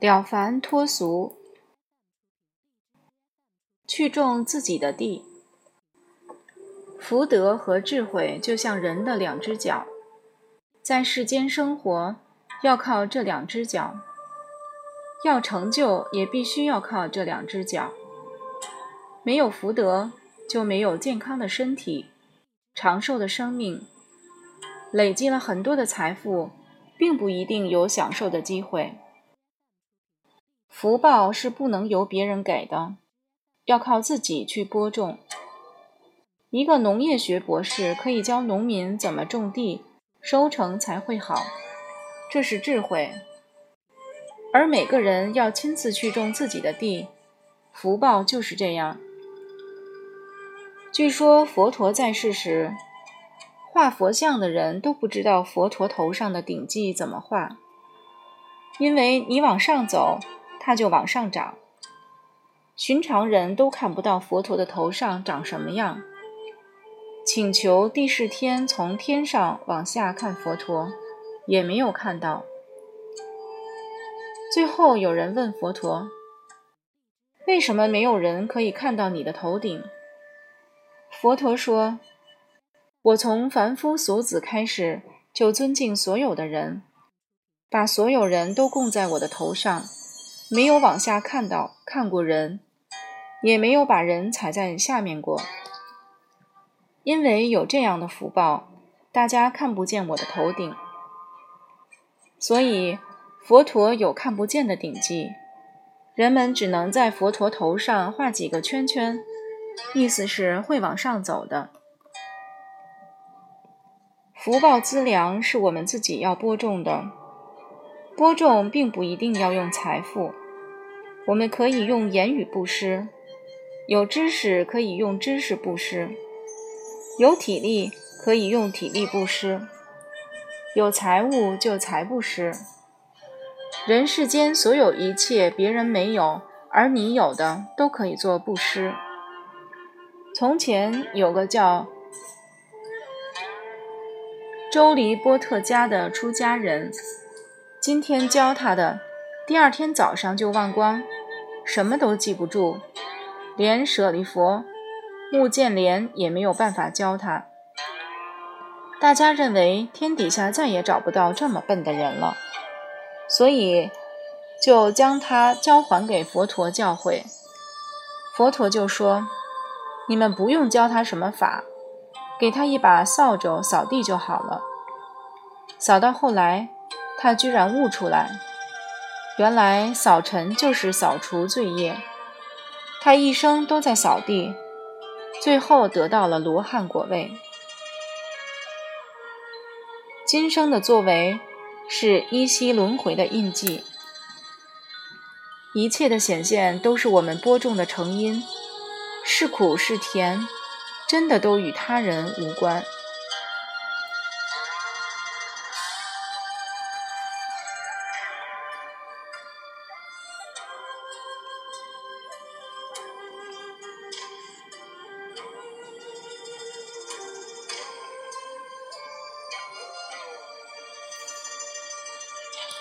了凡脱俗，去种自己的地。福德和智慧就像人的两只脚，在世间生活要靠这两只脚，要成就也必须要靠这两只脚。没有福德，就没有健康的身体、长寿的生命。累积了很多的财富，并不一定有享受的机会。福报是不能由别人给的，要靠自己去播种。一个农业学博士可以教农民怎么种地，收成才会好，这是智慧。而每个人要亲自去种自己的地，福报就是这样。据说佛陀在世时，画佛像的人都不知道佛陀头上的顶髻怎么画，因为你往上走。它就往上涨，寻常人都看不到佛陀的头上长什么样。请求地势天从天上往下看佛陀，也没有看到。最后有人问佛陀：“为什么没有人可以看到你的头顶？”佛陀说：“我从凡夫俗子开始就尊敬所有的人，把所有人都供在我的头上。”没有往下看到看过人，也没有把人踩在下面过。因为有这样的福报，大家看不见我的头顶，所以佛陀有看不见的顶髻，人们只能在佛陀头上画几个圈圈，意思是会往上走的。福报资粮是我们自己要播种的。播种并不一定要用财富，我们可以用言语布施；有知识可以用知识布施；有体力可以用体力布施；有财物就财布施。人世间所有一切别人没有而你有的，都可以做布施。从前有个叫周黎波特家的出家人。今天教他的，第二天早上就忘光，什么都记不住，连舍利佛、目犍连也没有办法教他。大家认为天底下再也找不到这么笨的人了，所以就将他交还给佛陀教诲。佛陀就说：“你们不用教他什么法，给他一把扫帚扫地就好了。”扫到后来。他居然悟出来，原来扫尘就是扫除罪业。他一生都在扫地，最后得到了罗汉果位。今生的作为是依稀轮回的印记，一切的显现都是我们播种的成因，是苦是甜，真的都与他人无关。